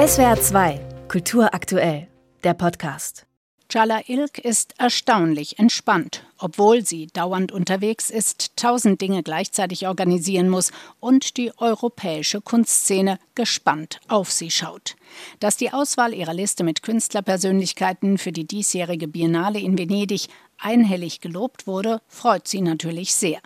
SWR 2, Kultur aktuell, der Podcast. Chala Ilk ist erstaunlich entspannt, obwohl sie dauernd unterwegs ist, tausend Dinge gleichzeitig organisieren muss und die europäische Kunstszene gespannt auf sie schaut. Dass die Auswahl ihrer Liste mit Künstlerpersönlichkeiten für die diesjährige Biennale in Venedig einhellig gelobt wurde, freut sie natürlich sehr.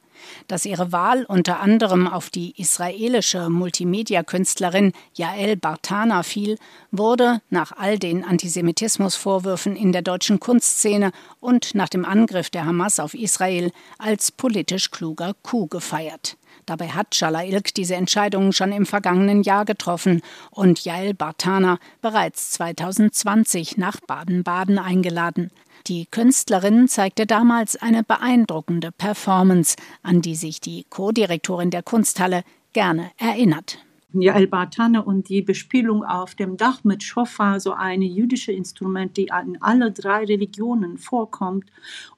Dass ihre Wahl unter anderem auf die israelische Multimedia-Künstlerin Yael Bartana fiel, wurde nach all den Antisemitismusvorwürfen in der deutschen Kunstszene und nach dem Angriff der Hamas auf Israel als politisch kluger Coup gefeiert. Dabei hat Ilk diese Entscheidungen schon im vergangenen Jahr getroffen und Yael Bartana bereits 2020 nach Baden-Baden eingeladen. Die Künstlerin zeigte damals eine beeindruckende Performance, an die sich die Co-Direktorin der Kunsthalle gerne erinnert. Ja, El-Bartane und die Bespielung auf dem Dach mit Shofar, so ein jüdisches Instrument, die in alle drei Religionen vorkommt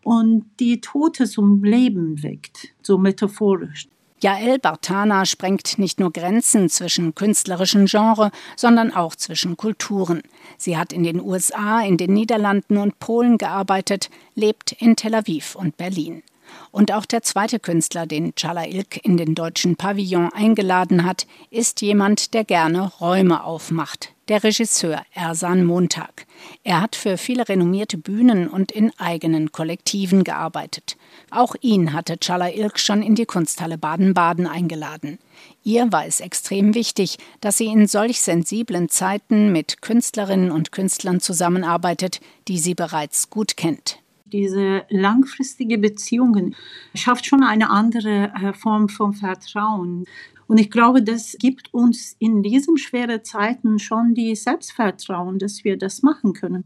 und die Tote zum Leben weckt, so metaphorisch. Jael Bartana sprengt nicht nur Grenzen zwischen künstlerischen Genres, sondern auch zwischen Kulturen. Sie hat in den USA, in den Niederlanden und Polen gearbeitet, lebt in Tel Aviv und Berlin. Und auch der zweite Künstler, den Chala Ilk in den deutschen Pavillon eingeladen hat, ist jemand, der gerne Räume aufmacht. Der Regisseur Ersan Montag. Er hat für viele renommierte Bühnen und in eigenen Kollektiven gearbeitet. Auch ihn hatte Chala Ilk schon in die Kunsthalle Baden-Baden eingeladen. Ihr war es extrem wichtig, dass sie in solch sensiblen Zeiten mit Künstlerinnen und Künstlern zusammenarbeitet, die sie bereits gut kennt diese langfristige Beziehungen schafft schon eine andere äh, Form von Vertrauen. Und ich glaube, das gibt uns in diesen schweren Zeiten schon die Selbstvertrauen, dass wir das machen können,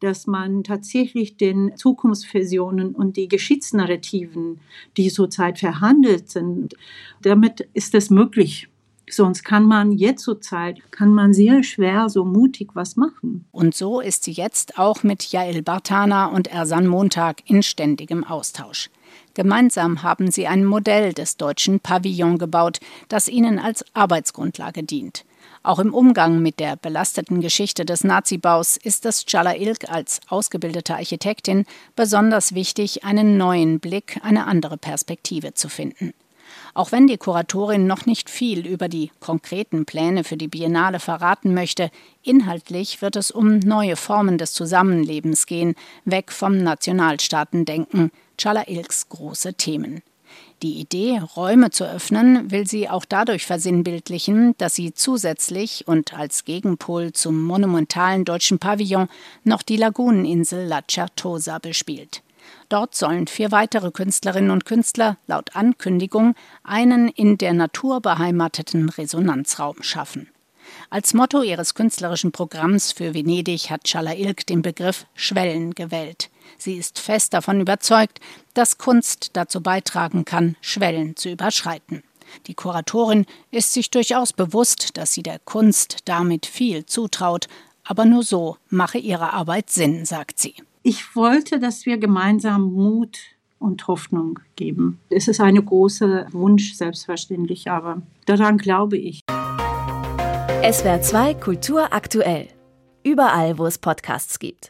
dass man tatsächlich den Zukunftsvisionen und die Geschichtsnarrativen, die zurzeit verhandelt sind, damit ist es möglich. Sonst kann man jetzt zur Zeit, kann man sehr schwer so mutig was machen. Und so ist sie jetzt auch mit Jael Bartana und Ersan Montag in ständigem Austausch. Gemeinsam haben sie ein Modell des deutschen Pavillon gebaut, das ihnen als Arbeitsgrundlage dient. Auch im Umgang mit der belasteten Geschichte des Nazibaus ist es Chala Ilk als ausgebildete Architektin besonders wichtig, einen neuen Blick, eine andere Perspektive zu finden. Auch wenn die Kuratorin noch nicht viel über die konkreten Pläne für die Biennale verraten möchte, inhaltlich wird es um neue Formen des Zusammenlebens gehen, weg vom Nationalstaatendenken, Chala Ilks große Themen. Die Idee, Räume zu öffnen, will sie auch dadurch versinnbildlichen, dass sie zusätzlich und als Gegenpol zum monumentalen deutschen Pavillon noch die Laguneninsel La Certosa bespielt. Dort sollen vier weitere Künstlerinnen und Künstler laut Ankündigung einen in der Natur beheimateten Resonanzraum schaffen. Als Motto ihres künstlerischen Programms für Venedig hat Challa Ilk den Begriff Schwellen gewählt. Sie ist fest davon überzeugt, dass Kunst dazu beitragen kann, Schwellen zu überschreiten. Die Kuratorin ist sich durchaus bewusst, dass sie der Kunst damit viel zutraut, aber nur so mache ihre Arbeit Sinn, sagt sie. Ich wollte, dass wir gemeinsam Mut und Hoffnung geben. Es ist ein großer Wunsch, selbstverständlich, aber daran glaube ich. SWR 2 Kultur aktuell. Überall, wo es Podcasts gibt.